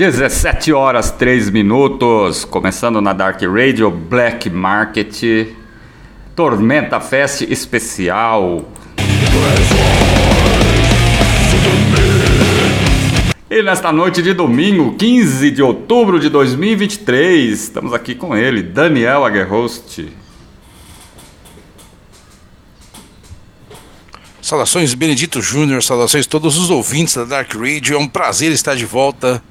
17 horas 3 minutos, começando na Dark Radio Black Market Tormenta Fest especial. E nesta noite de domingo, 15 de outubro de 2023, estamos aqui com ele, Daniel Aguerhost. Saudações Benedito Júnior, saudações a todos os ouvintes da Dark Radio. É um prazer estar de volta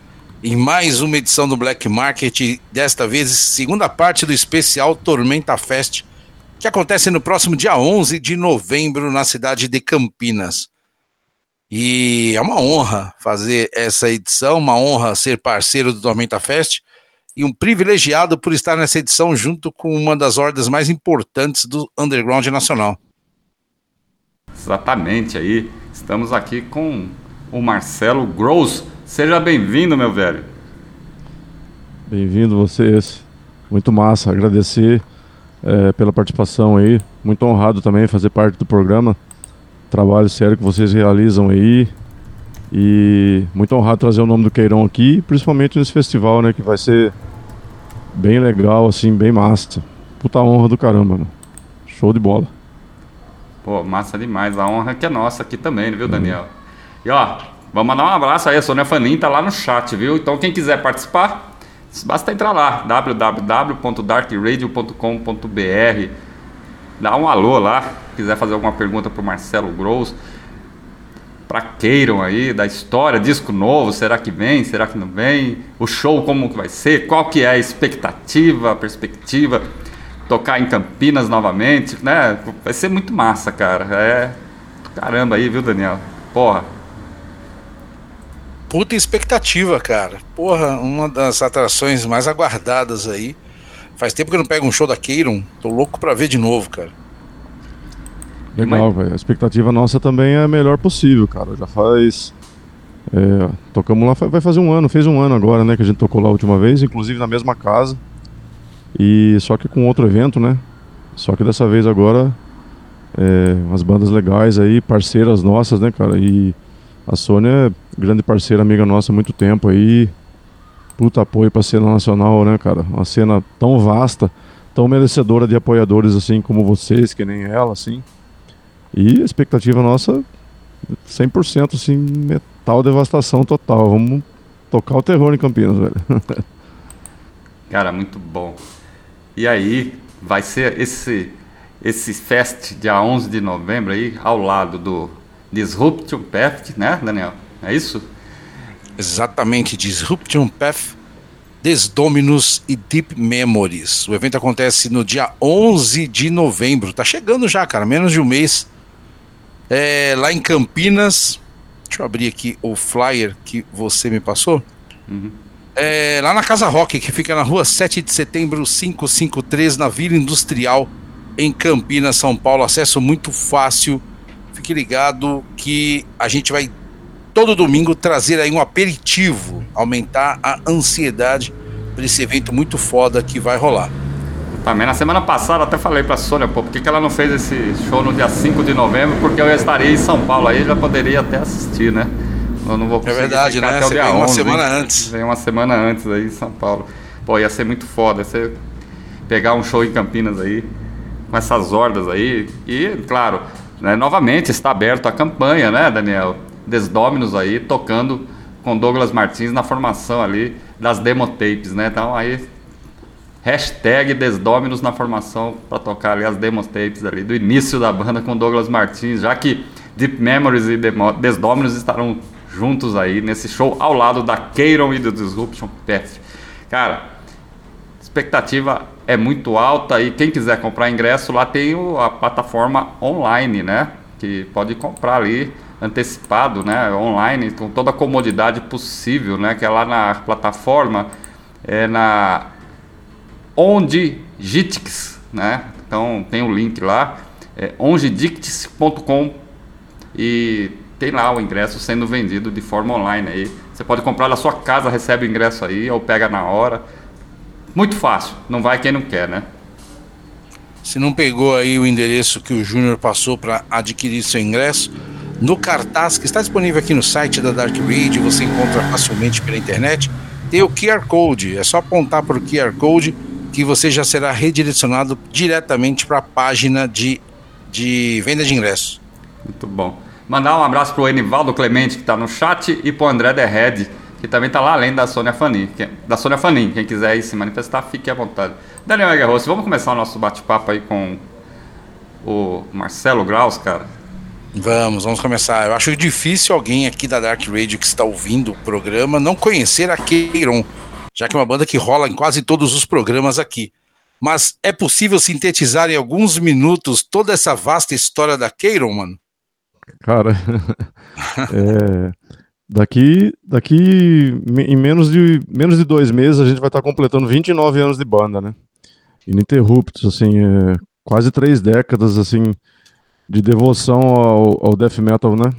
em mais uma edição do Black Market, desta vez segunda parte do especial Tormenta Fest, que acontece no próximo dia 11 de novembro na cidade de Campinas. E é uma honra fazer essa edição, uma honra ser parceiro do Tormenta Fest e um privilegiado por estar nessa edição junto com uma das ordens mais importantes do underground nacional. Exatamente aí, estamos aqui com o Marcelo Gross. Seja bem-vindo, meu velho. Bem-vindo vocês. Muito massa. Agradecer é, pela participação aí. Muito honrado também fazer parte do programa. Trabalho sério que vocês realizam aí. E muito honrado trazer o nome do Queirão aqui, principalmente nesse festival, né? Que vai ser bem legal, assim, bem massa. Puta honra do caramba, mano. Show de bola. Pô, massa demais. A honra que é nossa aqui também, viu, Daniel? E ó, vamos mandar um abraço aí. A Sônia Fanin tá lá no chat, viu? Então quem quiser participar, basta entrar lá, www.darkradio.com.br. Dá um alô lá. Quiser fazer alguma pergunta pro Marcelo Gross. Pra queiram aí, da história, disco novo, será que vem, será que não vem? O show como que vai ser? Qual que é a expectativa, a perspectiva? Tocar em Campinas novamente, né? Vai ser muito massa, cara. É. Caramba aí, viu, Daniel? Porra. Puta expectativa, cara. Porra, uma das atrações mais aguardadas aí. Faz tempo que eu não pego um show da Keiron. Tô louco pra ver de novo, cara. Legal, velho. A expectativa nossa também é a melhor possível, cara. Já faz. é, tocamos lá, vai fazer um ano, fez um ano agora, né? Que a gente tocou lá a última vez, inclusive na mesma casa. E só que com outro evento, né? Só que dessa vez agora. É, umas bandas legais aí, parceiras nossas, né, cara? E a Sônia é grande parceira, amiga nossa há muito tempo aí. Puta apoio pra cena nacional, né, cara? Uma cena tão vasta, tão merecedora de apoiadores assim como vocês, que nem ela, assim. E a expectativa nossa, 100% assim, metal devastação total. Vamos tocar o terror em Campinas, velho. Cara, muito bom. E aí, vai ser esse esse fest dia 11 de novembro aí, ao lado do Disruption Path, né, Daniel? É isso? Exatamente, Disruption Path, Desdominus e Deep Memories. O evento acontece no dia 11 de novembro. Tá chegando já, cara, menos de um mês. É, lá em Campinas. Deixa eu abrir aqui o flyer que você me passou. É, lá na Casa Rock, que fica na rua 7 de setembro, 553, na Vila Industrial, em Campinas, São Paulo. Acesso muito fácil. Fique ligado que a gente vai todo domingo trazer aí um aperitivo, aumentar a ansiedade para esse evento muito foda que vai rolar. Também na semana passada até falei pra Sônia, pô, por que, que ela não fez esse show no dia 5 de novembro? Porque eu estaria em São Paulo aí, já poderia até assistir, né? Eu não vou É verdade, né? Você vem uma semana antes. Vem uma semana antes aí em São Paulo. Pô, ia ser muito foda você pegar um show em Campinas aí, com essas hordas aí. E, claro, né, novamente está aberto a campanha, né, Daniel? Desdominos aí, tocando com Douglas Martins na formação ali das demotapes, né? Então aí Hashtag Desdominos na formação para tocar ali as demotapes ali do início da banda com Douglas Martins, já que Deep Memories e Desdominos estarão juntos aí nesse show ao lado da Keiron e do Disruption Path. Cara, expectativa é muito alta e quem quiser comprar ingresso lá tem a plataforma online, né? Que pode comprar ali antecipado, né? Online com toda a comodidade possível, né? Que é lá na plataforma, é na Gitix, né? Então tem o link lá, é e tem lá o ingresso sendo vendido de forma online aí. Você pode comprar na sua casa, recebe o ingresso aí ou pega na hora. Muito fácil, não vai quem não quer, né? Se não pegou aí o endereço que o Júnior passou para adquirir seu ingresso, no cartaz que está disponível aqui no site da Dark Read, você encontra facilmente pela internet, tem o QR Code. É só apontar para o QR Code que você já será redirecionado diretamente para a página de, de venda de ingressos. Muito bom. Mandar um abraço pro Enivaldo Clemente, que está no chat, e pro André Derred, que também está lá além da Sônia Fanin. Que, da Sônia Fanin. Quem quiser ir se manifestar, fique à vontade. Daniel Egerrosso, vamos começar o nosso bate-papo aí com o Marcelo Graus, cara. Vamos, vamos começar. Eu acho difícil alguém aqui da Dark Radio que está ouvindo o programa não conhecer a Keiron, já que é uma banda que rola em quase todos os programas aqui. Mas é possível sintetizar em alguns minutos toda essa vasta história da Keiron, mano? Cara, é, daqui, daqui em menos de, menos de dois meses a gente vai estar completando 29 anos de banda, né? Ininterruptos, assim, é, quase três décadas, assim, de devoção ao, ao death metal, né?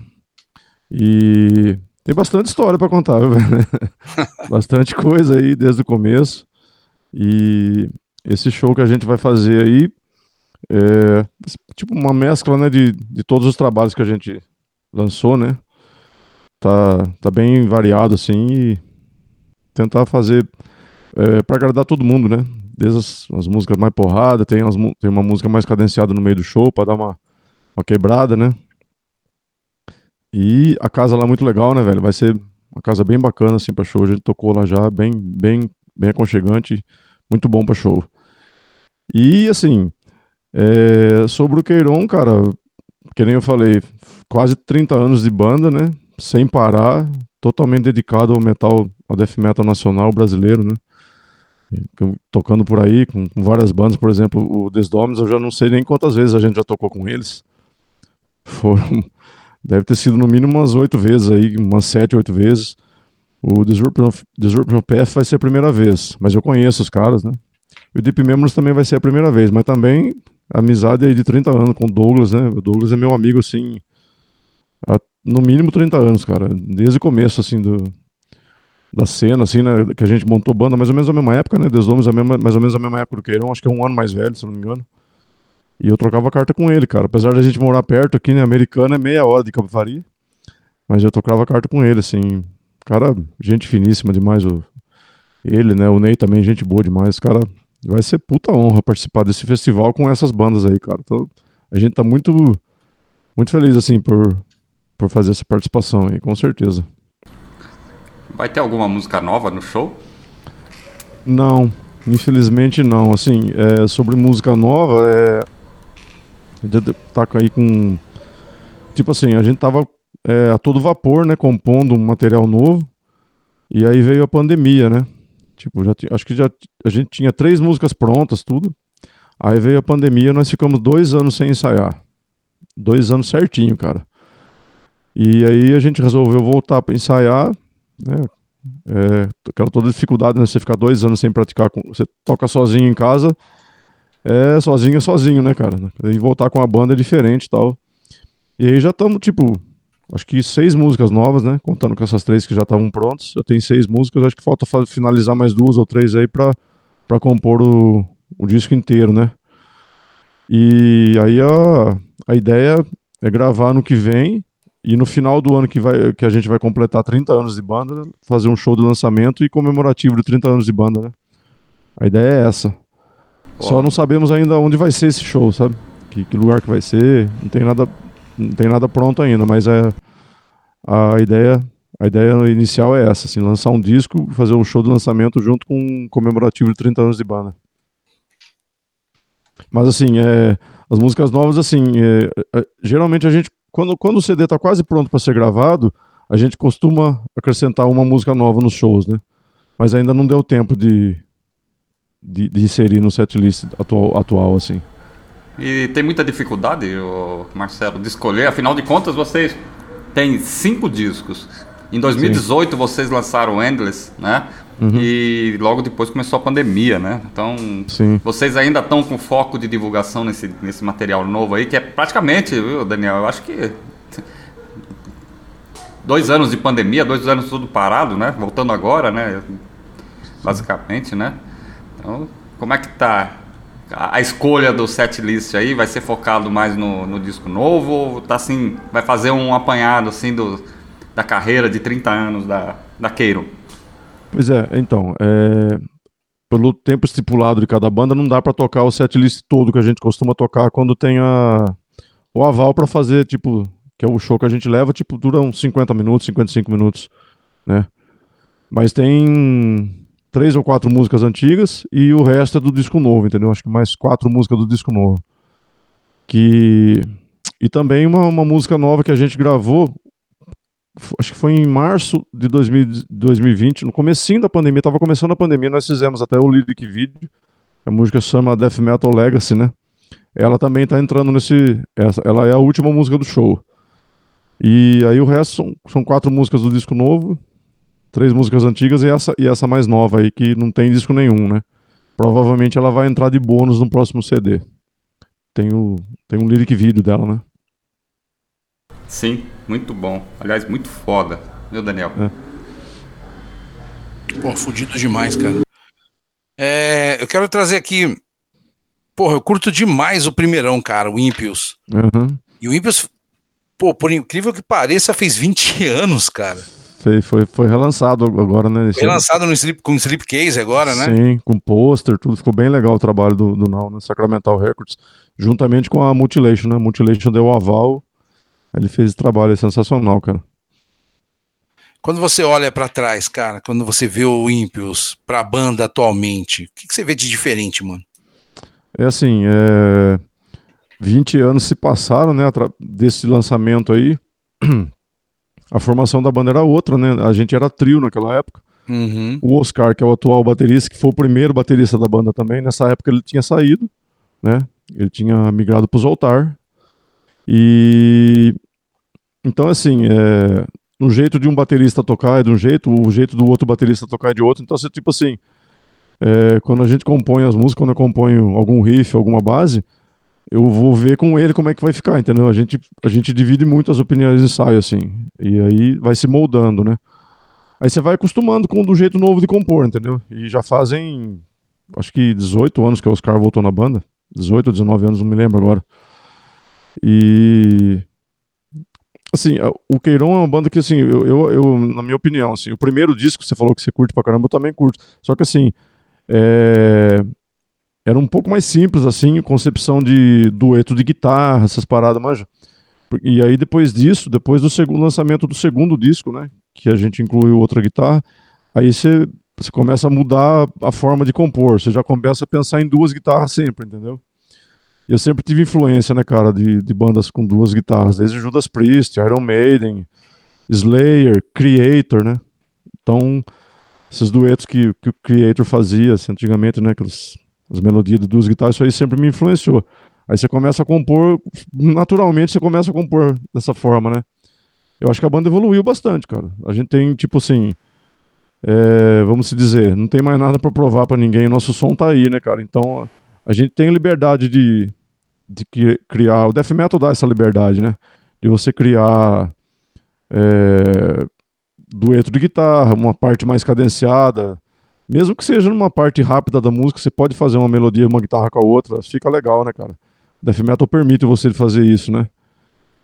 E tem bastante história para contar, velho. bastante coisa aí desde o começo. E esse show que a gente vai fazer aí é tipo uma mescla, né, de, de todos os trabalhos que a gente lançou, né? Tá, tá bem variado assim e tentar fazer é, para agradar todo mundo, né? Desde as, as músicas mais porrada, tem, as, tem uma música mais cadenciada no meio do show para dar uma, uma quebrada, né? E a casa lá é muito legal, né, velho? Vai ser uma casa bem bacana, assim, pra show. A gente tocou lá já, bem, bem, bem aconchegante, muito bom pra show. E, assim, é, sobre o Queiron, cara, que nem eu falei, quase 30 anos de banda, né? Sem parar, totalmente dedicado ao metal, ao death metal nacional brasileiro, né? Tocando por aí com várias bandas, por exemplo, o Desdomes, eu já não sei nem quantas vezes a gente já tocou com eles. Foram Deve ter sido no mínimo umas oito vezes aí, umas sete, oito vezes. O Disruption, Path vai ser a primeira vez, mas eu conheço os caras, né? E o Deep Memories também vai ser a primeira vez, mas também amizade aí de 30 anos com o Douglas, né? O Douglas é meu amigo, assim, há no mínimo 30 anos, cara. Desde o começo, assim, do, da cena, assim, né? Que a gente montou banda mais ou menos na mesma época, né? Desdomes, mais ou menos na mesma época do Queirão, acho que é um ano mais velho, se não me engano. E eu trocava carta com ele, cara. Apesar da gente morar perto aqui, né? Americana é meia hora de Cabo Faria. Mas eu trocava carta com ele, assim. Cara, gente finíssima demais. O... Ele, né? O Ney também, gente boa demais. Cara, vai ser puta honra participar desse festival com essas bandas aí, cara. Então, a gente tá muito, muito feliz, assim, por, por fazer essa participação aí, com certeza. Vai ter alguma música nova no show? Não, infelizmente não. Assim, é, sobre música nova, é, tá aí com. Tipo assim, a gente tava é, a todo vapor, né? Compondo um material novo. E aí veio a pandemia, né? Tipo, já acho que já a gente tinha três músicas prontas, tudo. Aí veio a pandemia, nós ficamos dois anos sem ensaiar. Dois anos certinho, cara. E aí a gente resolveu voltar para ensaiar, né? É, aquela toda dificuldade, né? Você ficar dois anos sem praticar, com, você toca sozinho em casa, é sozinho, sozinho, né, cara? E voltar com a banda é diferente e tal. E aí já estamos, tipo, acho que seis músicas novas, né? Contando com essas três que já estavam prontas. Já tem seis músicas, acho que falta finalizar mais duas ou três aí pra, pra compor o, o disco inteiro, né? E aí a, a ideia é gravar no que vem e no final do ano que, vai, que a gente vai completar 30 anos de banda, fazer um show de lançamento e comemorativo de 30 anos de banda, né? A ideia é essa. Só não sabemos ainda onde vai ser esse show, sabe? Que, que, lugar que vai ser, não tem nada, não tem nada pronto ainda, mas é a ideia, a ideia inicial é essa, assim, lançar um disco, fazer um show de lançamento junto com um comemorativo de 30 anos de banda. Mas assim, é, as músicas novas, assim, é, é, geralmente a gente, quando, quando o CD está quase pronto para ser gravado, a gente costuma acrescentar uma música nova nos shows, né? Mas ainda não deu tempo de, de, de inserir no setlist atual, atual, assim. E tem muita dificuldade, Marcelo, de escolher. Afinal de contas, vocês têm cinco discos. Em 2018 Sim. vocês lançaram Endless, né? Uhum. E logo depois começou a pandemia, né? Então, Sim. vocês ainda estão com foco de divulgação nesse, nesse material novo aí, que é praticamente, viu, Daniel? Eu acho que dois anos de pandemia, dois anos tudo parado, né? Voltando agora, né? Basicamente, né? Então, como é que tá a, escolha do set list aí? Vai ser focado mais no, no disco novo ou tá assim, vai fazer um apanhado assim do, da carreira de 30 anos da, da Keiro? Pois é, então, é, pelo tempo estipulado de cada banda, não dá para tocar o setlist todo que a gente costuma tocar quando tem a, o aval para fazer, tipo, que é o show que a gente leva, tipo, dura uns 50 minutos, 55 minutos, né? Mas tem três ou quatro músicas antigas e o resto é do disco novo, entendeu? Acho que mais quatro músicas do disco novo. Que... E também uma, uma música nova que a gente gravou, acho que foi em março de 2000, 2020, no comecinho da pandemia, tava começando a pandemia, nós fizemos até o lyric video, a música chama Death Metal Legacy, né? Ela também tá entrando nesse, essa, ela é a última música do show. E aí o resto são, são quatro músicas do disco novo, três músicas antigas e essa, e essa mais nova aí, que não tem disco nenhum, né? Provavelmente ela vai entrar de bônus no próximo CD. Tem, o, tem um lyric video dela, né? Sim, muito bom. Aliás, muito foda, viu, Daniel? É. Pô, fudido demais, cara. É, eu quero trazer aqui. Porra, eu curto demais o primeirão, cara, o Impius. Uhum. E o Impius, pô, por incrível que pareça, fez 20 anos, cara. Foi, foi, foi relançado agora, né? Foi lançado no slip, com Slipcase agora, né? Sim, com pôster, tudo. Ficou bem legal o trabalho do, do Now, né? Sacramental Records. Juntamente com a Mutilation, né? Mutilation deu o aval ele fez esse trabalho é sensacional, cara. Quando você olha para trás, cara, quando você vê o Impios pra banda atualmente, o que, que, você vê de diferente, mano? É assim, é... 20 anos se passaram, né, desse lançamento aí. A formação da banda era outra, né? A gente era trio naquela época. Uhum. O Oscar, que é o atual baterista, que foi o primeiro baterista da banda também, nessa época ele tinha saído, né? Ele tinha migrado para os Altar. E então, assim, é, um jeito de um baterista tocar é de um jeito, o jeito do outro baterista tocar é de outro. Então, assim, tipo assim, é, quando a gente compõe as músicas, quando eu componho algum riff, alguma base, eu vou ver com ele como é que vai ficar, entendeu? A gente, a gente divide muito as opiniões de ensaio, assim, e aí vai se moldando, né? Aí você vai acostumando com o jeito novo de compor, entendeu? E já fazem, acho que 18 anos que o Oscar voltou na banda, 18 ou 19 anos, não me lembro agora. E assim, o Queirão é uma banda que assim, eu, eu, eu, na minha opinião, assim, o primeiro disco que você falou que você curte pra caramba, eu também curto. Só que assim, é... era um pouco mais simples assim, concepção de dueto de guitarra, essas paradas, manja. E aí depois disso, depois do segundo lançamento do segundo disco, né, que a gente incluiu outra guitarra, aí você começa a mudar a forma de compor, você já começa a pensar em duas guitarras sempre, entendeu? eu sempre tive influência, né, cara, de, de bandas com duas guitarras, desde Judas Priest, Iron Maiden, Slayer, Creator, né? Então, esses duetos que, que o Creator fazia assim, antigamente, né, aquelas, as melodias duas guitarras, isso aí sempre me influenciou. Aí você começa a compor, naturalmente você começa a compor dessa forma, né? Eu acho que a banda evoluiu bastante, cara. A gente tem, tipo assim, é, vamos se dizer, não tem mais nada para provar para ninguém. Nosso som tá aí, né, cara? Então a gente tem liberdade de, de criar. O death metal dá essa liberdade, né? De você criar é, dueto de guitarra, uma parte mais cadenciada, Mesmo que seja numa parte rápida da música, você pode fazer uma melodia, uma guitarra com a outra, fica legal, né, cara? Death Metal permite você fazer isso, né?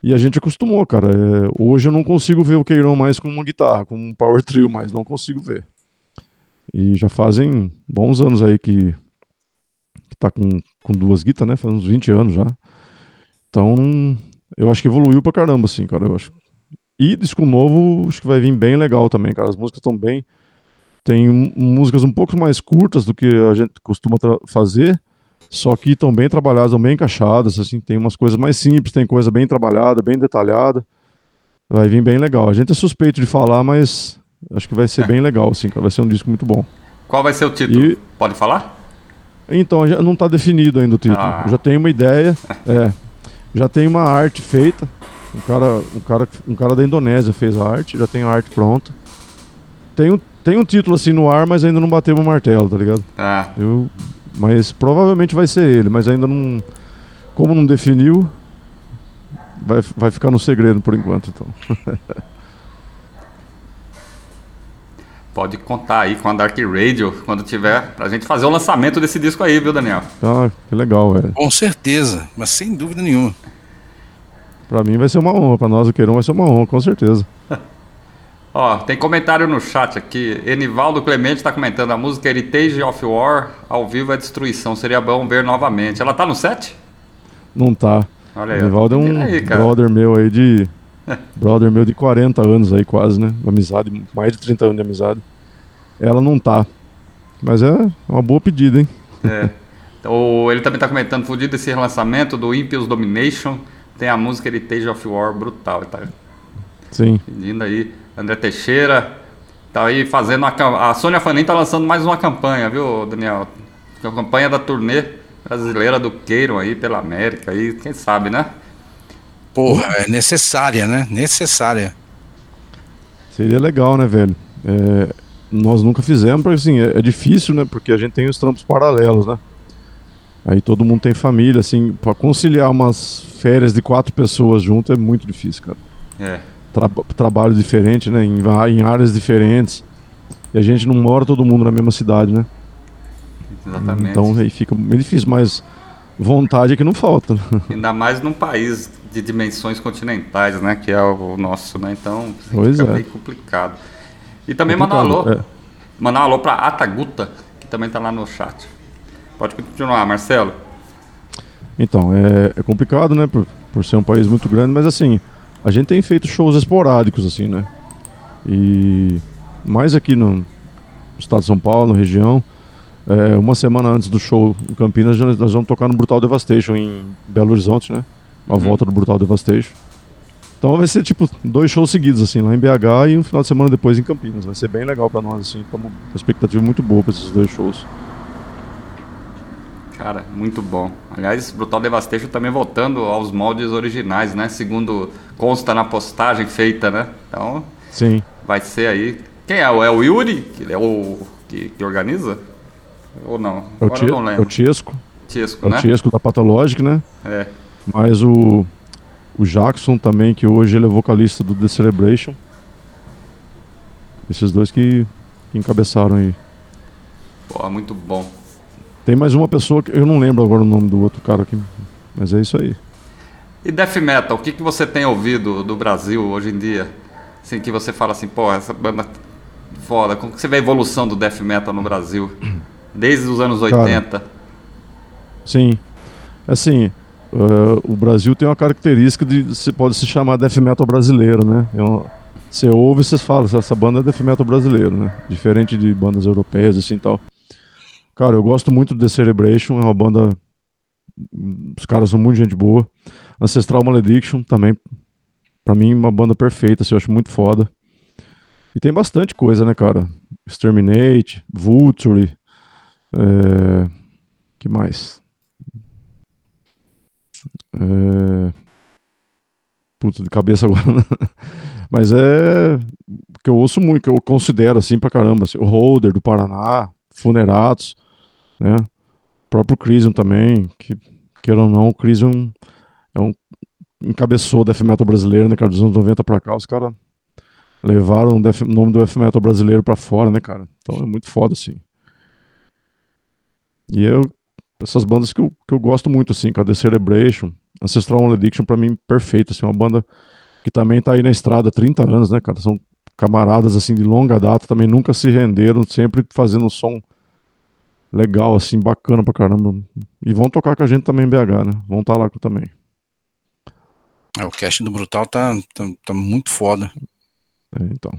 E a gente acostumou, cara. É, hoje eu não consigo ver o Queirão mais com uma guitarra, com um power trio, mas não consigo ver. E já fazem bons anos aí que, que tá com, com duas guitarras, né? Faz uns 20 anos já. Então, eu acho que evoluiu pra caramba, assim, cara. Eu acho. E disco novo, acho que vai vir bem legal também, cara. As músicas estão bem. Tem músicas um pouco mais curtas do que a gente costuma fazer, só que estão bem trabalhadas, estão bem encaixadas, assim, tem umas coisas mais simples, tem coisa bem trabalhada, bem detalhada. Vai vir bem legal. A gente é suspeito de falar, mas acho que vai ser é. bem legal, assim, vai ser um disco muito bom. Qual vai ser o título? E... Pode falar? Então, já não está definido ainda o título. Ah. Já tem uma ideia, é, já tem uma arte feita. Um cara, um, cara, um cara da Indonésia fez a arte, já tem a arte pronta. Tem um, tem um título assim no ar, mas ainda não bateu o martelo, tá ligado? Ah. Eu mas provavelmente vai ser ele, mas ainda não. Como não definiu, vai, vai ficar no segredo por enquanto, então. Pode contar aí com a Dark Radio quando tiver pra gente fazer o lançamento desse disco aí, viu, Daniel? Ah, que legal, velho. Com certeza, mas sem dúvida nenhuma. Pra mim vai ser uma honra, pra nós o Queirão vai ser uma honra, com certeza. Ó, tem comentário no chat aqui. Enivaldo Clemente está comentando a música Heritage of War ao vivo é destruição. Seria bom ver novamente. Ela tá no set? Não tá. Olha aí. Enivaldo é um aí, brother meu aí de. brother meu de 40 anos aí, quase, né? Amizade, mais de 30 anos de amizade. Ela não tá. Mas é uma boa pedida, hein? É. O, ele também tá comentando, fudido desse relançamento do Impious Domination. Tem a música Heritage of War brutal. Tá Sim. Pedindo aí. André Teixeira. Tá aí fazendo a A Sônia Fanin tá lançando mais uma campanha, viu, Daniel? A campanha da turnê brasileira do Queiram aí pela América aí, quem sabe, né? Porra, é necessária, né? Necessária. Seria legal, né, velho? É, nós nunca fizemos, porque assim, é, é, difícil, né? Porque a gente tem os trampos paralelos, né? Aí todo mundo tem família, assim, pra conciliar umas férias de quatro pessoas junto é muito difícil, cara. É tra trabalho diferente, né? Em, em, áreas diferentes. E a gente não mora todo mundo na mesma cidade, né? Exatamente. Então aí fica meio difícil, mas vontade é que não falta. Ainda mais num país de dimensões continentais, né? Que é o nosso, né? Então pois fica é. meio complicado. E também complicado, mandar um alô. É. Mandar um alô pra Ataguta, que também tá lá no chat. Pode continuar, Marcelo. Então, é, é complicado, né? Por, por ser um país muito grande, mas assim, a gente tem feito shows esporádicos, assim, né? E mais aqui no estado de São Paulo, na região. É, uma semana antes do show em Campinas, nós vamos tocar no Brutal Devastation em Belo Horizonte, né? A uhum. volta do Brutal Devastation. Então vai ser tipo dois shows seguidos, assim, lá em BH e um final de semana depois em Campinas. Vai ser bem legal para nós, assim. Estamos com uma expectativa muito boa para esses dois shows. Cara, muito bom. Aliás, Brutal Devastation também voltando aos moldes originais, né? Segundo consta na postagem feita, né? Então, Sim. vai ser aí. Quem é? É o Yuri? Que é o que, que organiza? Ou não? É o, não é o Tiesco. Tiesco, é né? O Tiesco da Pathologic, né? É. Mas o, o Jackson também, que hoje ele é vocalista do The Celebration. Esses dois que, que encabeçaram aí. Pô, muito bom. Tem mais uma pessoa que eu não lembro agora o nome do outro cara aqui, mas é isso aí. E death metal, o que, que você tem ouvido do Brasil hoje em dia? Assim, que você fala assim, pô, essa banda foda. Como que você vê a evolução do death metal no Brasil? Desde os anos 80. Cara, sim. Assim, uh, o Brasil tem uma característica de se pode se chamar death metal brasileiro, né? É uma, você ouve e você fala, essa banda é death metal brasileiro, né? Diferente de bandas europeias assim tal. Cara, eu gosto muito do The Celebration, é uma banda. Os caras são muito gente boa. Ancestral Malediction também, pra mim, uma banda perfeita, assim, eu acho muito foda. E tem bastante coisa, né, cara? Exterminate, Vulture. É... que mais? É... Puta, de cabeça agora. Né? Mas é que eu ouço muito, que eu considero assim pra caramba. Assim, o Holder do Paraná, Funeratos né? O próprio Crisium também, que, queira ou não, o Crisium é um encabeçou o death metal brasileiro, né, cara, dos anos 90 pra cá, os caras levaram o nome do death metal brasileiro pra fora, né, cara? Então é muito foda, assim. E eu, essas bandas que eu, que eu gosto muito, assim, a The Celebration, Ancestral One Addiction, pra mim, perfeito, assim, uma banda que também tá aí na estrada há 30 anos, né, cara? São camaradas, assim, de longa data, também nunca se renderam, sempre fazendo som legal, assim, bacana pra caramba. E vão tocar com a gente também em BH, né? Vão estar tá lá também. É, o cast do Brutal tá, tá, tá muito foda. É, então.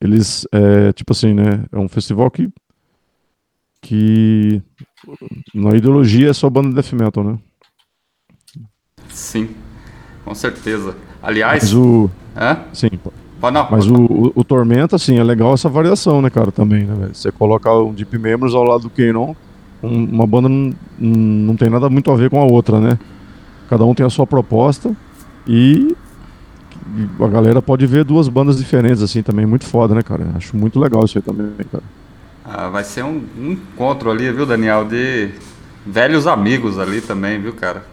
Eles, é, tipo assim, né? É um festival que. que. Na ideologia é só banda de death metal, né? Sim, com certeza. Aliás. Mas o. Hã? Sim. Não, Mas o, o, o, Tormenta, assim, é legal essa variação, né, cara, também, né, velho? Você colocar um Deep Members ao lado do Canon, um, uma banda não, não tem nada muito a ver com a outra, né? Cada um tem a sua proposta e a galera pode ver duas bandas diferentes, assim, também. Muito foda, né, cara? Acho muito legal isso aí também, cara. Ah, vai ser um, um encontro ali, viu, Daniel? De velhos amigos ali também, viu, cara?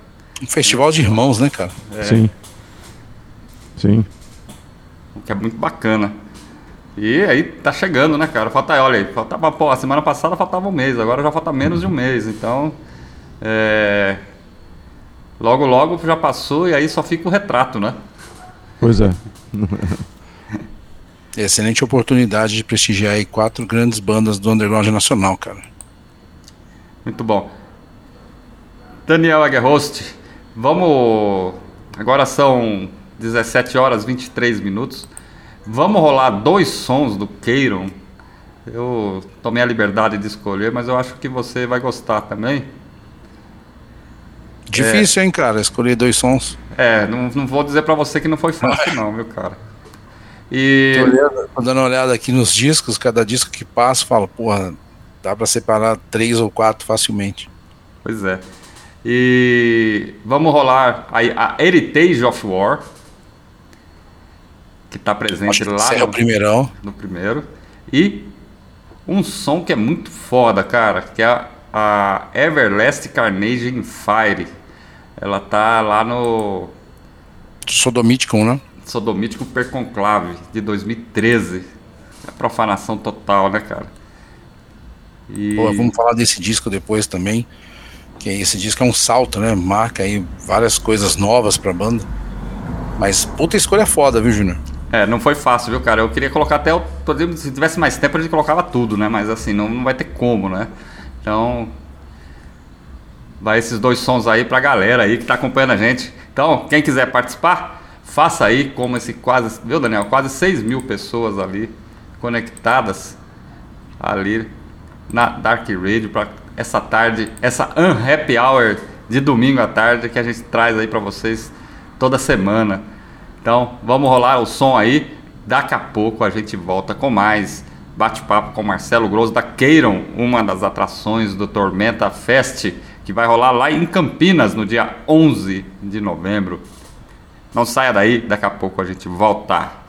Um festival de irmãos, né, cara? É. Sim. Sim. Que é muito bacana. E aí tá chegando, né, cara? Falta, olha aí, faltava, pô, a semana passada faltava um mês, agora já falta menos de um mês. Então, é, Logo, logo já passou e aí só fica o retrato, né? Pois é. Excelente oportunidade de prestigiar aí quatro grandes bandas do underground nacional, cara. Muito bom. Daniel Aguerhost, vamos. Agora são 17 horas 23 minutos. Vamos rolar dois sons do Keiron. Eu tomei a liberdade de escolher, mas eu acho que você vai gostar também. Difícil, é. hein, cara, escolher dois sons. É, não, não vou dizer para você que não foi fácil, não, meu cara. E. Tô, olhando, tô dando uma olhada aqui nos discos, cada disco que passa, falo, porra, dá para separar três ou quatro facilmente. Pois é. E vamos rolar a, a Heritage of War, que está presente lá no, é o primeirão. no primeiro. E um som que é muito foda, cara, que é a, a Everlast Carnage in Fire. Ela tá lá no. Sodomítico, né? Sodomítico Perconclave, de 2013. É profanação total, né, cara? E... Pô, vamos falar desse disco depois também. Que esse disco é um salto, né? Marca aí várias coisas novas pra banda. Mas puta escolha foda, viu, Júnior? É, não foi fácil, viu, cara? Eu queria colocar até. Se tivesse mais tempo, a gente colocava tudo, né? Mas assim, não, não vai ter como, né? Então, vai esses dois sons aí pra galera aí que tá acompanhando a gente. Então, quem quiser participar, faça aí como esse quase, viu Daniel? Quase 6 mil pessoas ali conectadas ali na Dark Radio para essa tarde, essa Unhappy Hour de domingo à tarde que a gente traz aí para vocês toda semana. Então, vamos rolar o som aí. Daqui a pouco a gente volta com mais bate-papo com Marcelo Grosso da Queiram, uma das atrações do Tormenta Fest, que vai rolar lá em Campinas no dia 11 de novembro. Não saia daí, daqui a pouco a gente volta.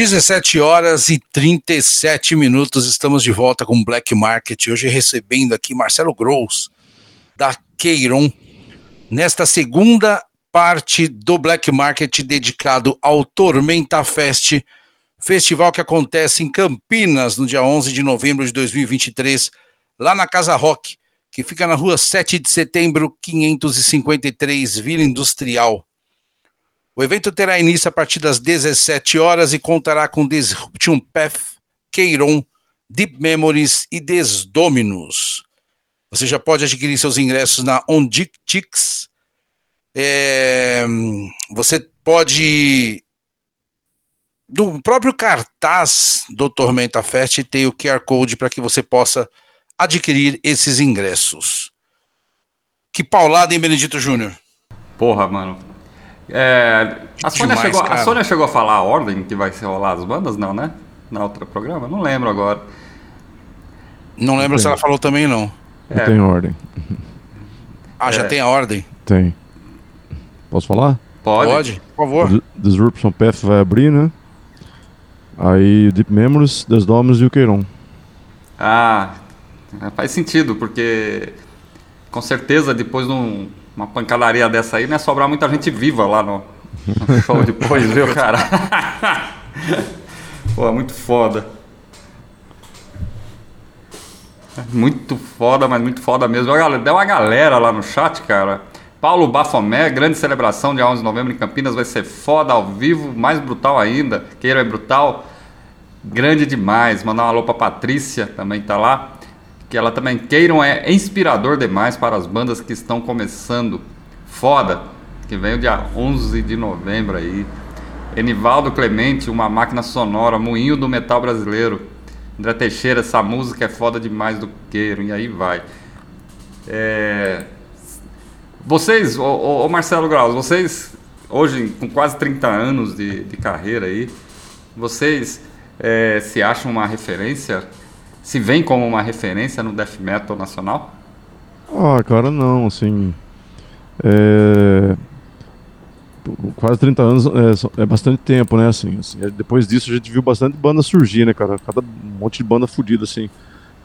17 horas e 37 minutos, estamos de volta com Black Market. Hoje recebendo aqui Marcelo Gross, da Queiron, nesta segunda parte do Black Market dedicado ao Tormenta Fest, festival que acontece em Campinas no dia 11 de novembro de 2023, lá na Casa Rock, que fica na rua 7 de setembro, 553, Vila Industrial. O evento terá início a partir das 17 horas e contará com Disruption Path, Keiron, Deep Memories e Desdominus. Você já pode adquirir seus ingressos na OnDictix. É, você pode. Do próprio cartaz do Tormenta Fest tem o QR Code para que você possa adquirir esses ingressos. Que paulada, hein, Benedito Júnior? Porra, mano. É, a, Sônia Demais, chegou, a Sônia chegou a falar a ordem que vai ser rolar as bandas, não, né? Na outra programa? Não lembro agora. Não lembro se ela falou também, não. É. Tem ordem. Ah, já é. tem a ordem? Tem. Posso falar? Pode. Pode, por favor. Disruption Path vai abrir, né? Aí Deep Memories, Desdomes e o Queiron. Ah, faz sentido, porque com certeza depois de uma pancadaria dessa aí não é sobrar muita gente viva lá no, no show depois, viu, cara? Pô, é muito foda. Muito foda, mas muito foda mesmo. Deu uma galera lá no chat, cara. Paulo Bafomé, grande celebração dia 11 de novembro em Campinas, vai ser foda ao vivo, mais brutal ainda. Queira é brutal, grande demais. Mandar um alô pra Patrícia, também tá lá. Que ela também, Queiram é inspirador demais para as bandas que estão começando. Foda, que vem o dia 11 de novembro aí. Enivaldo Clemente, uma máquina sonora, moinho do metal brasileiro. André Teixeira, essa música é foda demais do Queiro, e aí vai. É... Vocês, ô, Marcelo Graus, vocês, hoje com quase 30 anos de, de carreira aí, vocês é, se acham uma referência? Se vem como uma referência no death metal nacional? Ah, cara, não, assim. É quase 30 anos é, é, bastante tempo, né? Assim, assim, é, depois disso a gente viu bastante banda surgir, né, cara? Cada monte de banda fodida, assim.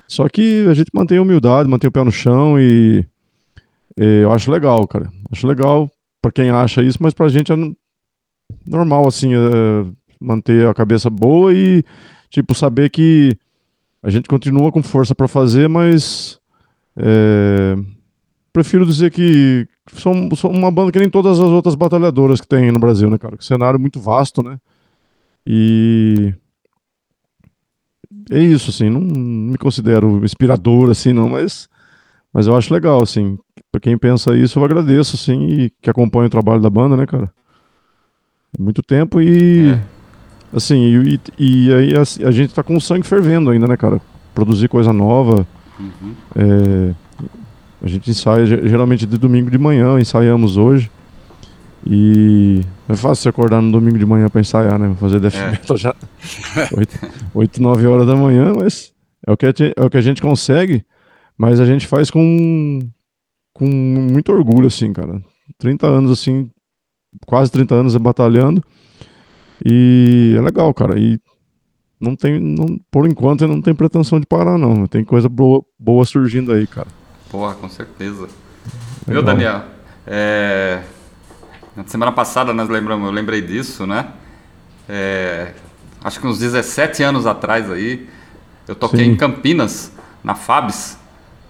Só que a gente mantém a humildade, mantém o pé no chão e, e eu acho legal, cara. Acho legal para quem acha isso, mas pra gente é normal, assim, é, manter a cabeça boa e, tipo, saber que a gente continua com força para fazer, mas é, prefiro dizer que são uma banda que nem todas as outras batalhadoras que tem no Brasil, né, cara? O cenário é muito vasto, né? E é isso, assim, não me considero inspirador, assim, não, mas, mas eu acho legal, assim, pra quem pensa isso, eu agradeço, assim, e que acompanha o trabalho da banda, né, cara? Muito tempo e, é. Assim, e, e, aí a, a, gente tá com o sangue fervendo ainda, né, cara? Produzir coisa nova, uhum. é, a gente ensaia geralmente de domingo de manhã, ensaiamos hoje. E é fácil se acordar no domingo de manhã para ensaiar, né? Fazer death é. metal já 8, 8, 9 horas da manhã, mas é o, que a, é o que a gente consegue, mas a gente faz com, com muito orgulho, assim, cara. 30 anos, assim, quase 30 anos batalhando. E é legal, cara. E não tem, não, por enquanto, não tem pretensão de parar, não. Tem coisa boa, boa surgindo aí, cara. Porra, com certeza. Viu, Daniel? É... Na semana passada nós lembramos, eu lembrei disso, né? É... Acho que uns 17 anos atrás aí, eu toquei Sim. em Campinas, na Fabs,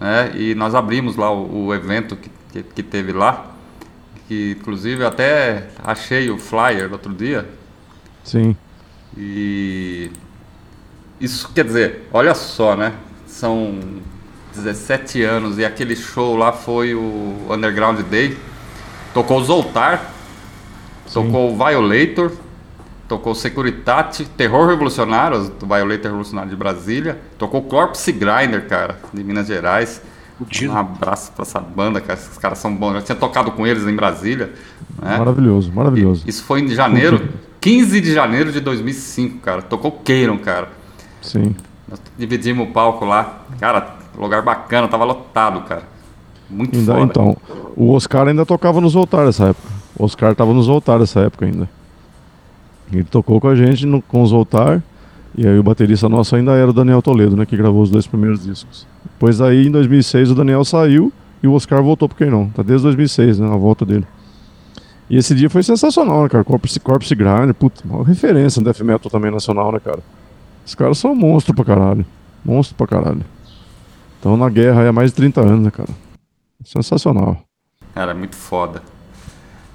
né? E nós abrimos lá o, o evento que, que, que, teve lá. Que inclusive eu até achei o flyer outro dia. Sim. E isso quer dizer, olha só, né? São 17 anos, e aquele show lá foi o Underground Day. Tocou Zoltar, Sim. tocou Violator, tocou Securitate, Terror Revolucionário, do Violator Revolucionário de Brasília, tocou Corpse Grinder, cara, de Minas Gerais. Um abraço pra essa banda, cara. Esses caras são bons. Eu tinha tocado com eles em Brasília. Né? Maravilhoso, maravilhoso. E isso foi em janeiro, 15 de janeiro de 2005, cara. Tocou Keiron, cara. Sim. Nós dividimos o palco lá. Cara, Lugar bacana, tava lotado, cara. Muito ainda, foda. Então, o Oscar ainda tocava nos Voltar nessa época. O Oscar tava nos Voltar nessa época ainda. Ele tocou com a gente no, com os Voltar. E aí o baterista nosso ainda era o Daniel Toledo, né? Que gravou os dois primeiros discos. Depois aí, em 2006, o Daniel saiu e o Oscar voltou quem não. Tá desde 2006, né? A volta dele. E esse dia foi sensacional, né, cara? Corpse, Corpse Grinder, puta, uma referência no death metal também nacional, né, cara? Os caras são monstro pra caralho. Monstro pra caralho. Estão na guerra aí há mais de 30 anos, né, cara? Sensacional. Cara, muito foda.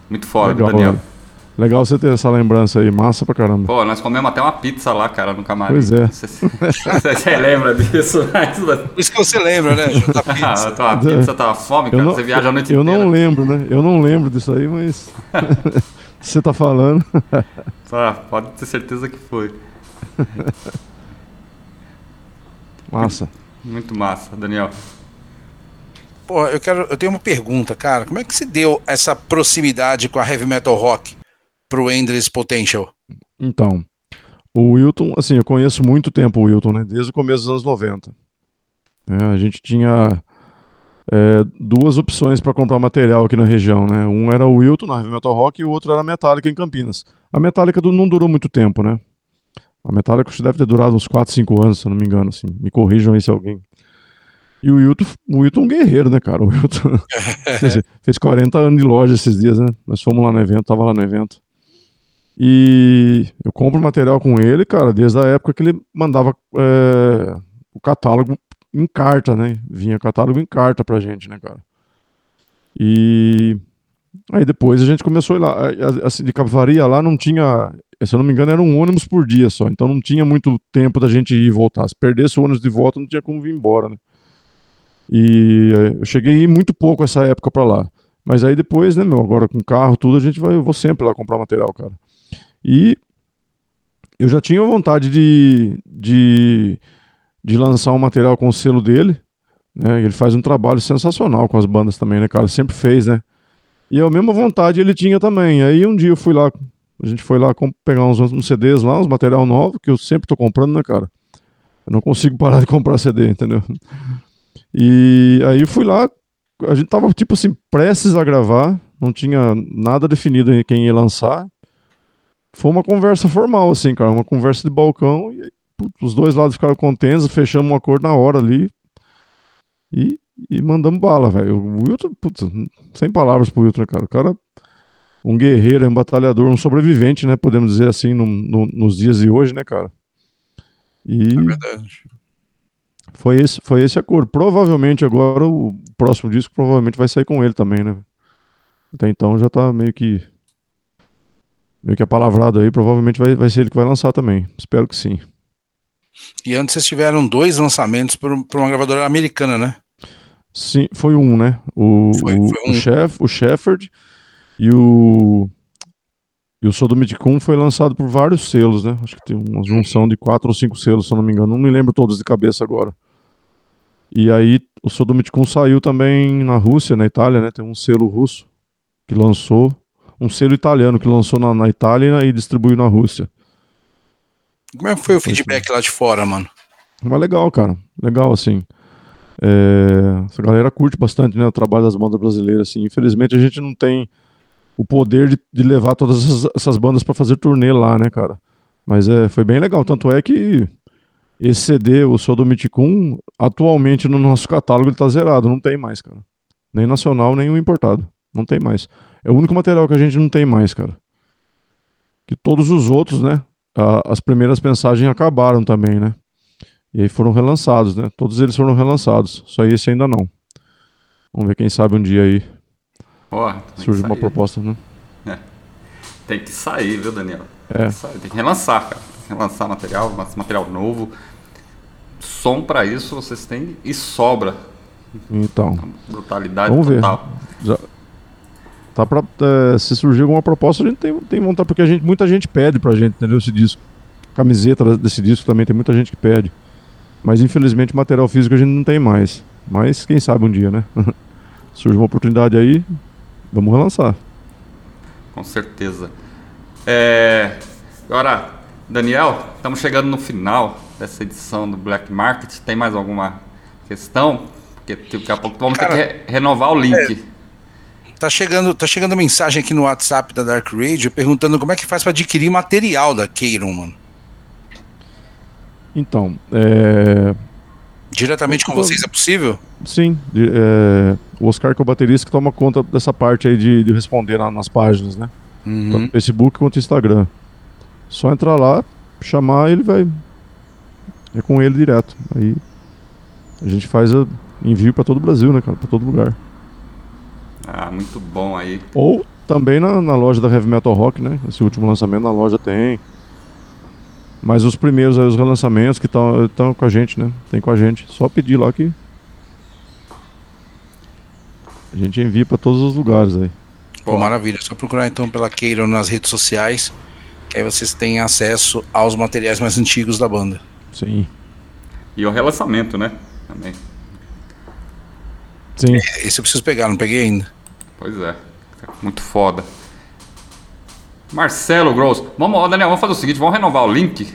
Muito foda, Legal, Daniel. Legal você ter essa lembrança aí, massa pra caramba. Pô, nós comemos até uma pizza lá, cara, no camarim. Pois é. Se você lembra disso, isso que você lembra, né? Junta Ah, pizza. tua pizza tava fome, Eu cara. não, você viaja a noite eu inteira. não lembro, né? Eu não lembro disso aí, mas. você tá falando. Ah, pode ter certeza que foi. Massa. Muito massa, Daniel. Pô, eu quero. Eu tenho uma pergunta, cara. Como é que se deu essa proximidade com a heavy metal rock pro Endless Potential? Então, o Wilton, assim, eu conheço muito tempo o Wilton, né? Desde o começo dos anos 90. É, a gente tinha é, duas opções para comprar material aqui na região, né? Um era o Wilton na Heavy Metal Rock e o outro era a Metallica em Campinas. A Metallica não durou muito tempo, né? A Metallica deve ter durado uns 4, 5 anos, se eu não me engano, assim. Me corrijam aí se alguém. E o Wilton, o Wilton é um guerreiro, né, cara? O Wilton fez, fez 40 anos de loja esses dias, né? Nós fomos lá no evento, tava lá no evento. E eu compro material com ele, cara, desde a época que ele mandava é, o catálogo em carta, né? Vinha catálogo em carta pra gente, né, cara? E aí depois a gente começou a ir lá. Assim, de cavalaria lá não tinha, se eu não me engano, era um ônibus por dia só, então não tinha muito tempo da gente ir e voltar. Se perdesse o ônibus de volta, não tinha como vir embora, né? E é, eu cheguei muito pouco essa época pra lá. Mas aí depois, né, meu, agora com carro, tudo, a gente vai, eu vou sempre lá comprar material, cara. E eu já tinha vontade de, de, de lançar um material com o selo dele, né? Ele faz um trabalho sensacional com as bandas também, né, cara? Sempre fez, né? E a mesma vontade ele tinha também. Aí um dia eu fui lá, a gente foi lá pegar uns, uns CDs lá, uns material novo, que eu sempre tô comprando, né, cara? Eu não consigo parar de comprar CD, entendeu? E aí fui lá, a gente tava tipo assim, prestes a gravar, não tinha nada definido em quem ia lançar. Foi uma conversa formal, assim, cara, uma conversa de balcão, e putz, os dois lados ficaram contentes, fechamos um acordo na hora ali. E, e mandamos bala, velho. O Wilton, putz, sem palavras pro Wilton, né, cara. O cara, um guerreiro, um batalhador, um sobrevivente, né? Podemos dizer assim, no- no- nos dias de hoje, né, cara? E É verdade. foi esse, foi esse acordo. Provavelmente agora o próximo disco provavelmente vai sair com ele também, né? Até então já tá meio que meio que apalavrado aí, provavelmente vai, vai ser ele que vai lançar também. Espero que sim. E antes vocês tiveram dois lançamentos para uma gravadora americana, né? Sim, foi um, né? O, Foi- o, foi um. o, Chef, o Shepherd e o e o Sodomiticum foi lançado por vários selos, né? Acho que tem uma junção de quatro ou cinco selos, se eu não me engano. Não me lembro todos de cabeça agora. E aí o Sodomiticum saiu também na Rússia, na Itália, né? Tem um selo russo que lançou, um selo italiano que lançou na, na Itália e distribuiu na Rússia. Como é que foi o feedback lá de fora, mano? Mas legal, cara. Legal, assim. É, Essa galera curte bastante né, o trabalho das bandas brasileiras. Assim. Infelizmente a gente não tem o poder de, de levar todas essas, essas bandas para fazer turnê lá, né, cara? Mas é, foi bem legal. Tanto é que esse CD, o Sodomiticum, atualmente no nosso catálogo ele tá zerado. Não tem mais, cara. Nem nacional, nem o importado. Não tem mais. É o único material que a gente não tem mais, cara. Que todos os outros, né? a- as primeiras mensagens acabaram também, né? E aí foram relançados, né? Todos eles foram relançados. Só esse ainda não. Vamos ver quem sabe um dia aí que surge uma proposta, né? Tem que sair, viu, Daniel? É. Tem que, sair, tem que relançar, cara. Tem que relançar material, material novo. Som pra isso vocês têm e sobra. Então, Brutalidade Vamos ver. total. já tá pra, é, se surgir alguma proposta, a gente tem, tem vontade, porque a gente, muita gente pede pra gente, entendeu? Esse disco. Camiseta desse disco também, tem muita gente que pede. Mas infelizmente material físico a gente não tem mais. Mas quem sabe um dia, né? Surge uma oportunidade aí, vamos relançar. Com certeza. É, Agora, Daniel, estamos chegando no final dessa edição do Black Market. Tem mais alguma questão? Porque daqui a pouco vamos Cara, ter que re- renovar o link. Tá chegando, tá chegando mensagem aqui no WhatsApp da Dark Radio perguntando como é que faz para adquirir material da Keiron, mano. Então, é... Diretamente com vocês é possível? Sim, é... o Oscar que é o baterista que toma conta dessa parte aí de, de responder na, nas páginas, né? Uhum. Tanto no Facebook quanto no Instagram. Só entrar lá, chamar ele vai. É com ele direto. Aí a gente faz a... envio para todo o Brasil, né, cara? Pra todo lugar. Ah, muito bom aí. Ou também na, na loja da Heavy Metal Rock, né? Esse último lançamento na loja tem. Mas os primeiros aí, os relançamentos que estão com a gente, né? Tem com a gente. Só pedir lá que. A gente envia para todos os lugares aí. Pô, maravilha. É só procurar então pela Keiron nas redes sociais. Que aí vocês têm acesso aos materiais mais antigos da banda. Sim. E o relançamento, né? Também. Sim. Esse eu preciso pegar, não peguei ainda. Pois é. Muito foda. Marcelo Gross. Vamos, ó, Daniel, vamos fazer o seguinte, vamos renovar o link.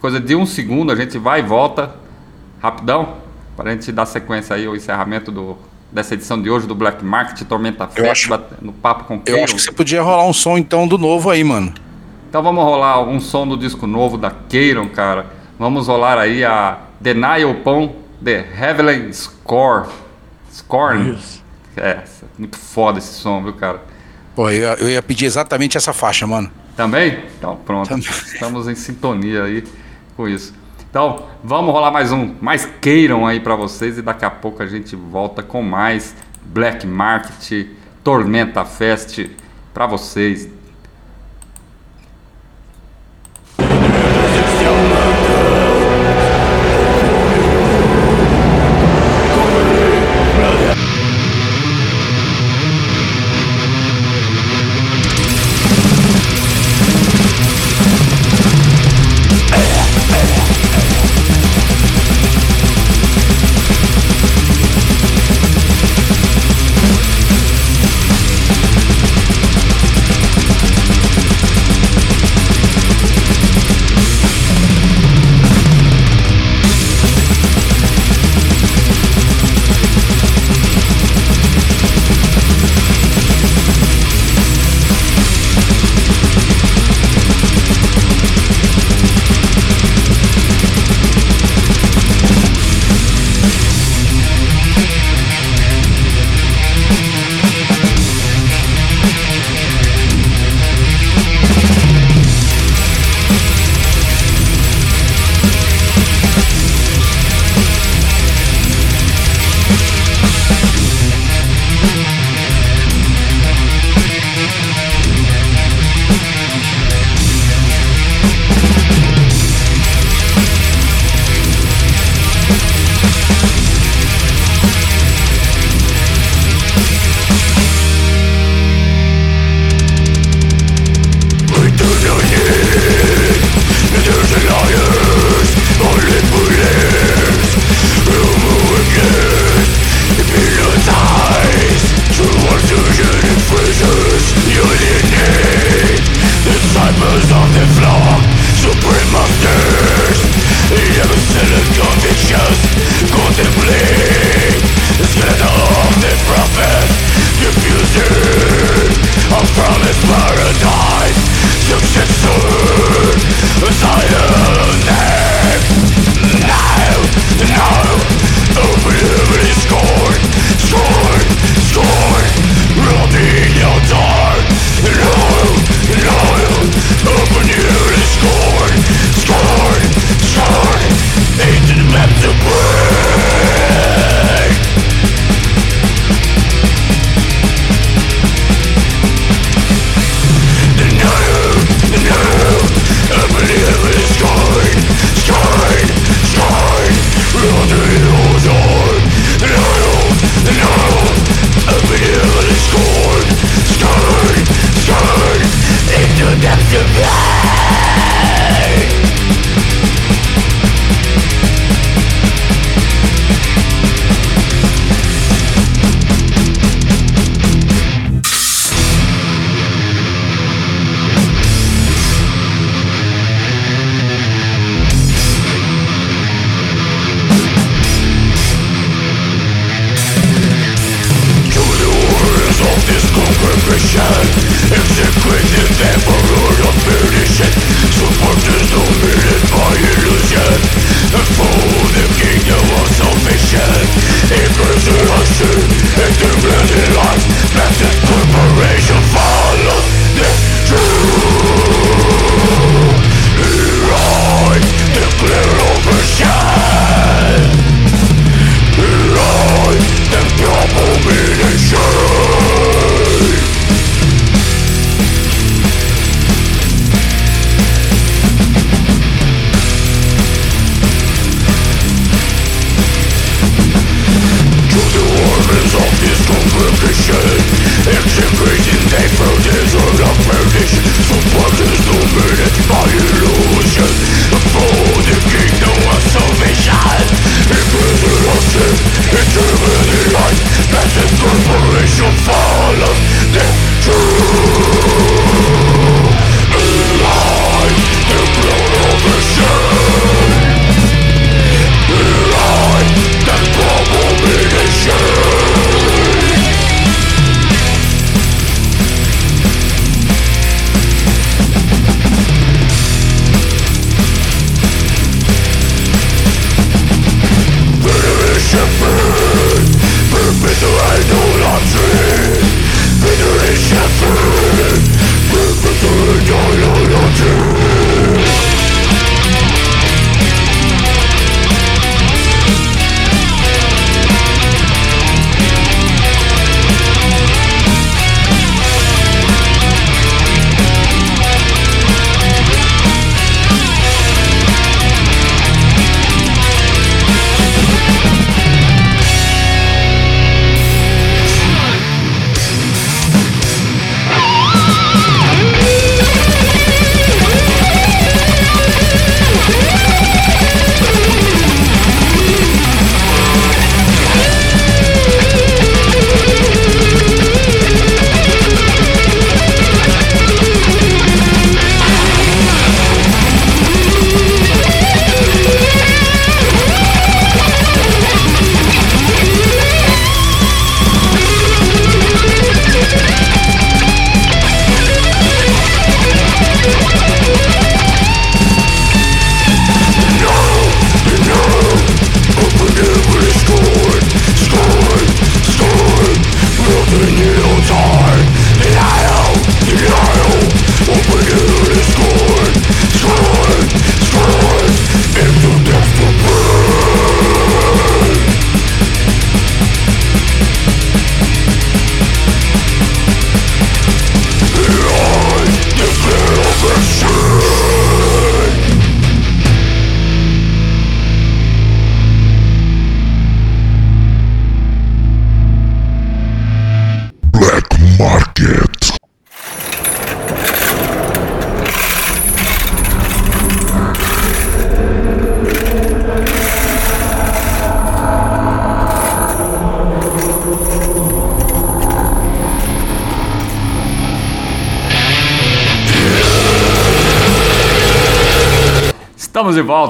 Coisa de um segundo, a gente vai e volta rapidão, para a gente dar sequência aí ao encerramento do, dessa edição de hoje do Black Market Tormenta Fest, no papo com Eu acho que você podia rolar um som então do novo aí, mano. Então vamos rolar um som do disco novo da Keiron, cara. Vamos rolar aí a Denial Upon The Heavenly Score. Scorn. É, muito foda esse som, viu, cara? Pô, eu, ia- eu ia pedir exatamente essa faixa, mano. Também? Então pronto. Também. Estamos em sintonia aí com isso. Então, vamos rolar mais um, mais queiram aí pra vocês e daqui a pouco a gente volta com mais Black Market, Tormenta Fest pra vocês.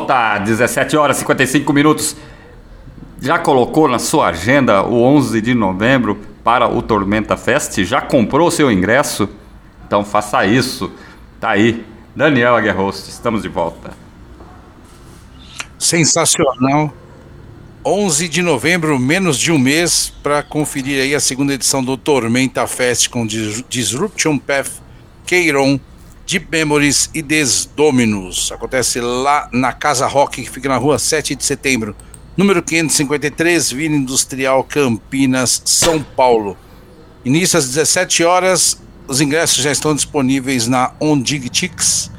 Volta, 17 horas e 55 minutos. Já colocou na sua agenda o 11 de novembro para o Tormenta Fest? Já comprou o seu ingresso? Então faça isso. Tá aí. Daniel Aguerrost, estamos de volta. Sensacional. 11 de novembro, menos de um mês, para conferir aí a segunda edição do Tormenta Fest com Disruption Path, Keiron, Deep Memories e Desdominus. Acontece lá na Casa Rock, que fica na rua 7 de setembro, número 553, Vila Industrial Campinas, São Paulo. Início às 17 horas. Os ingressos já estão disponíveis na OnDigTix,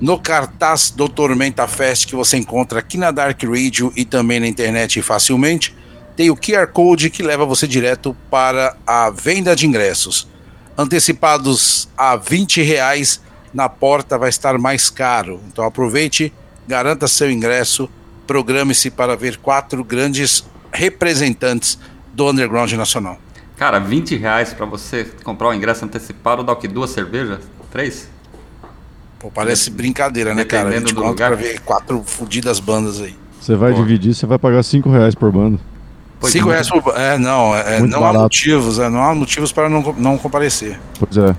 no cartaz do Tormenta Fest que você encontra aqui na Dark Radio e também na internet facilmente. Tem o QR Code que leva você direto para a venda de ingressos. Antecipados a 20 reais na porta vai estar mais caro. Então aproveite, garanta seu ingresso, programe-se para ver quatro grandes representantes do underground nacional. Cara, 20 reais para você comprar o ingresso antecipado dá o que? Duas cervejas? Três? Pô, parece brincadeira, né, cara? A gente do conta lugar. pra ver quatro fodidas bandas aí. Você vai Pô. dividir, você vai pagar 5 reais por banda. Foi 5 reais por. É, não, é, Muito não barato. há motivos, é, não há motivos para não, não comparecer. Pois é.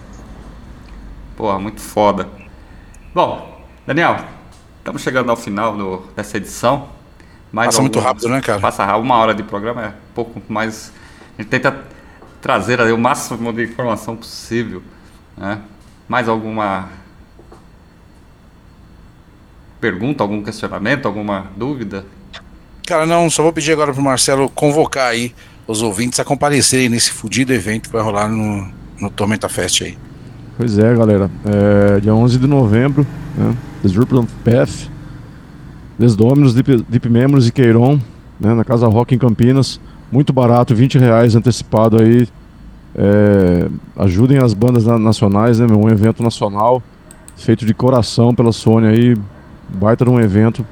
Porra, muito foda. Bom, Daniel, estamos chegando ao final do- dessa edição. Mais Passa muito rápido, né, cara? Passa rápido, uma hora de programa é pouco mais. A gente tenta trazer o máximo de informação possível. Né? Mais alguma pergunta, algum questionamento, alguma dúvida? Cara, não, só vou pedir agora pro Marcelo convocar aí os ouvintes a comparecerem nesse fudido evento que vai rolar no, no Tormenta Fest aí. Pois é, galera. É, dia 11 de novembro, né? Disruption Path, Les Dominos, Deep, Deep Memories e Queiron, né? na Casa Rock em Campinas. Muito barato, 20 reais antecipado aí. É, ajudem as bandas na- nacionais, né? Um evento nacional feito de coração pela Sony aí. Baita de um evento.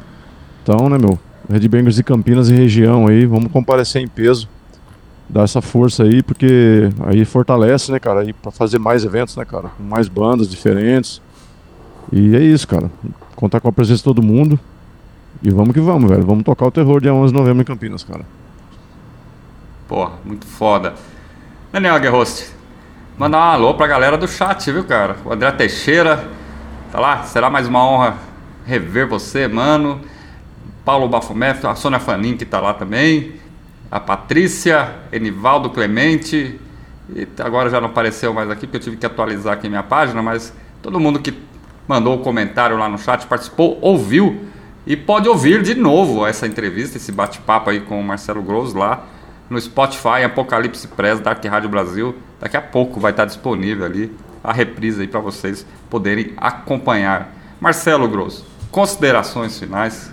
Então, né, meu? Headbangers de Campinas e região aí. Vamos comparecer em peso. Dar essa força aí, porque aí fortalece, né, cara? Aí pra fazer mais eventos, né, cara? Com mais bandas diferentes. E é isso, cara. Contar com a presença de todo mundo. E vamos que vamos, velho. Vamos tocar o terror dia 11 de novembro em Campinas, cara. Porra, muito foda. Daniel Aguerrost, mandar um alô pra galera do chat, viu, cara? O André Teixeira, tá lá? Será mais uma honra rever você, mano. Paulo Bafomé, a Sônia Fanin, que tá lá também. A Patrícia, Enivaldo Clemente. E agora já não apareceu mais aqui, porque eu tive que atualizar aqui minha página, mas todo mundo que mandou o comentário lá no chat, participou, ouviu e pode ouvir de novo essa entrevista, esse bate-papo aí com o Marcelo Gross lá no Spotify, Apocalipse Press, Dark Rádio Brasil. Daqui a pouco vai estar disponível ali a reprise aí para vocês poderem acompanhar. Marcelo Gross, considerações finais.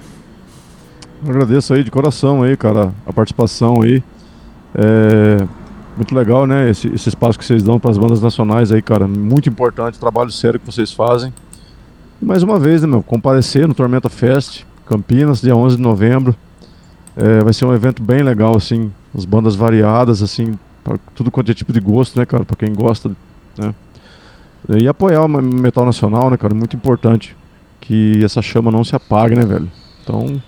Agradeço aí de coração aí, cara, a participação aí. É muito legal, né? Esse, esse espaço que vocês dão para as bandas nacionais aí, cara. Muito importante, trabalho sério que vocês fazem. E mais uma vez, né, meu? Comparecer no Tormenta Fest, Campinas, dia 11 de novembro. É, vai ser um evento bem legal, assim. As bandas variadas, assim, pra tudo quanto é tipo de gosto, né, cara? Pra quem gosta, né? E apoiar o metal nacional, né, cara? Muito importante que essa chama não se apague, né, velho? Então,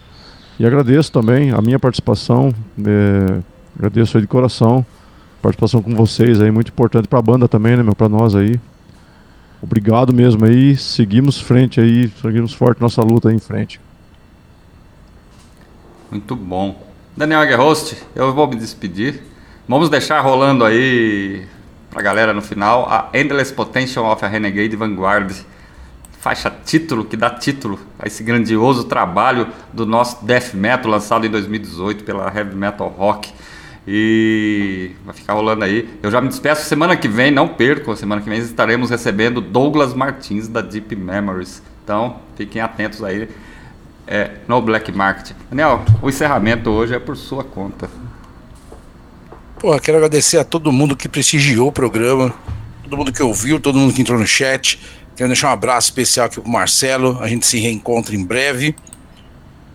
e agradeço também a minha participação, é, agradeço de coração, participação com vocês aí, muito importante pra banda também, né, meu, pra nós aí. Obrigado mesmo aí, seguimos frente aí, seguimos forte nossa luta aí em frente. Muito bom. Daniel Aguerhost, eu vou me despedir. Vamos deixar rolando aí pra galera no final a Endless Potential of a Renegade Vanguard. Faixa título, que dá título a esse grandioso trabalho do nosso death metal lançado em 2018 pela Heavy Metal Rock. E vai ficar rolando aí. Eu já me despeço semana que vem, não percam. Semana que vem estaremos recebendo Douglas Martins da Deep Memories. Então, fiquem atentos aí é, no Black Market. Daniel, o encerramento hoje é por sua conta. Pô, quero agradecer a todo mundo que prestigiou o programa, todo mundo que ouviu, todo mundo que entrou no chat. Quero deixar um abraço especial aqui pro Marcelo. A gente se reencontra em breve.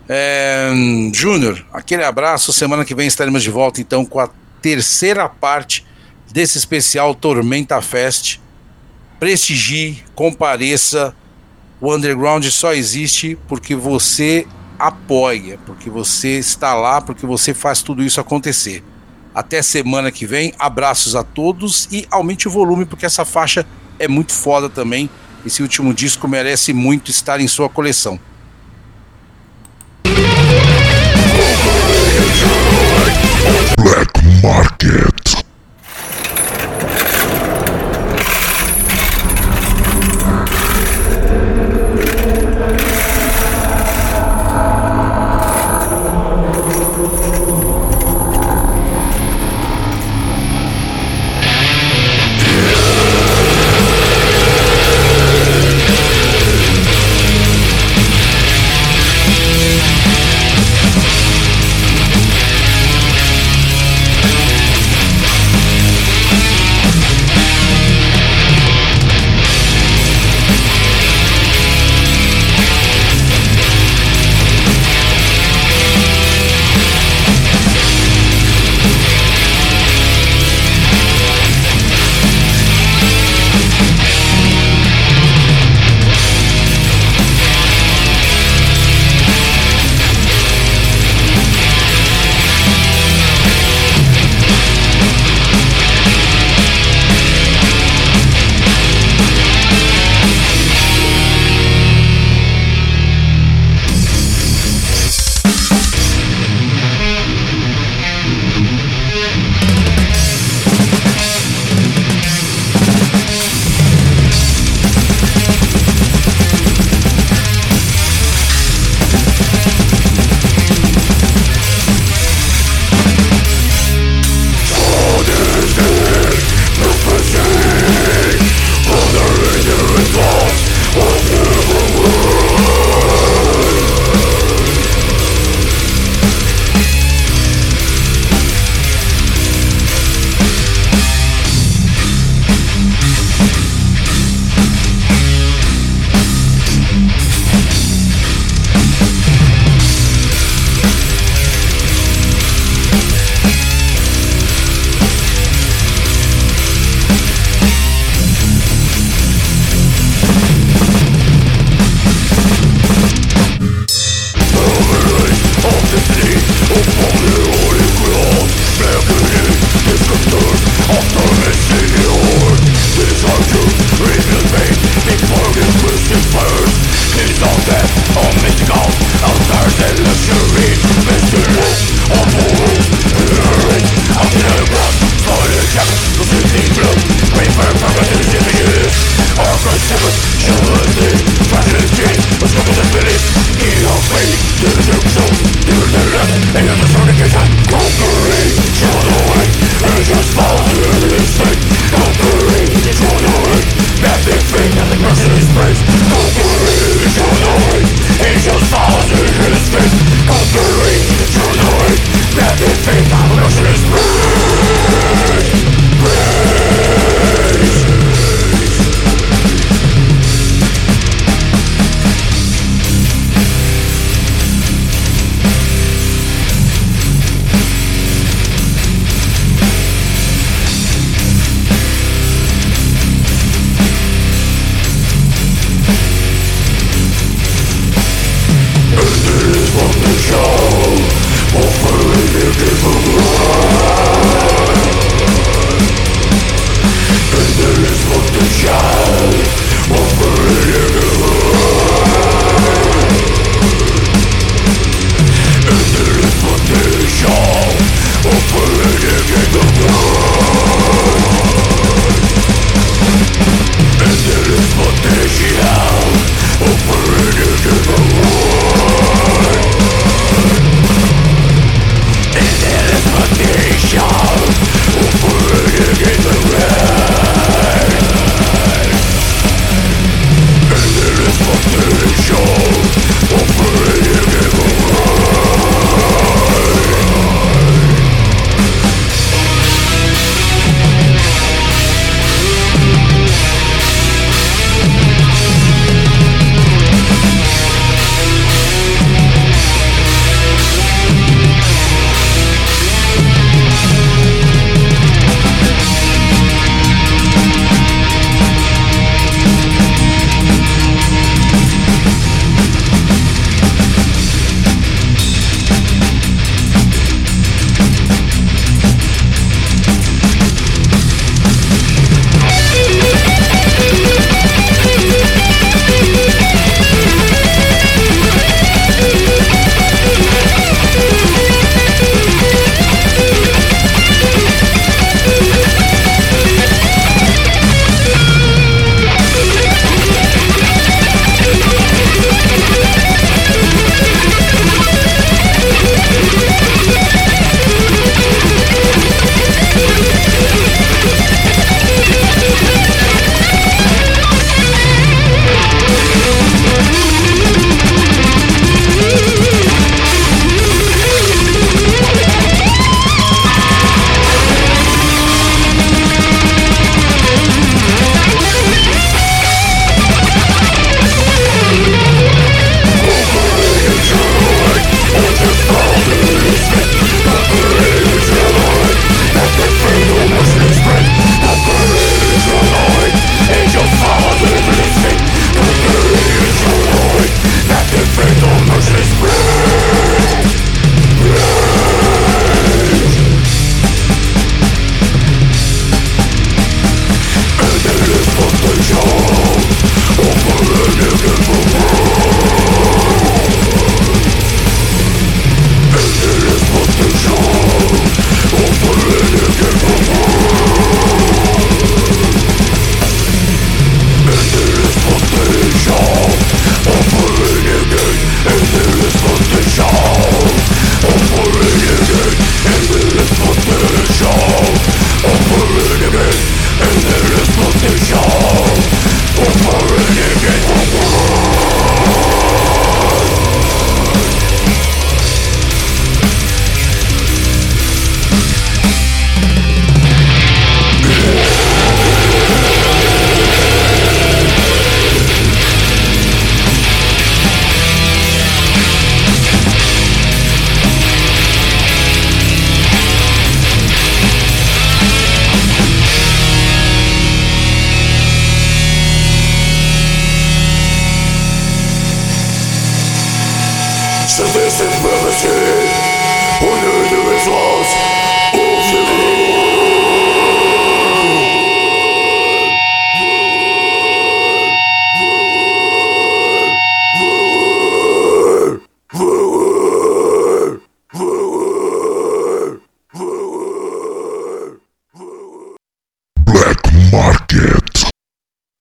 É, Júnior, aquele abraço. Semana que vem estaremos de volta então com a terceira parte desse especial Tormenta Fest. Prestigie, compareça. O underground só existe porque você apoia, porque você está lá, porque você faz tudo isso acontecer. Até semana que vem. Abraços a todos e aumente o volume porque essa faixa é muito foda também. Esse último disco merece muito estar em sua coleção. Black Market.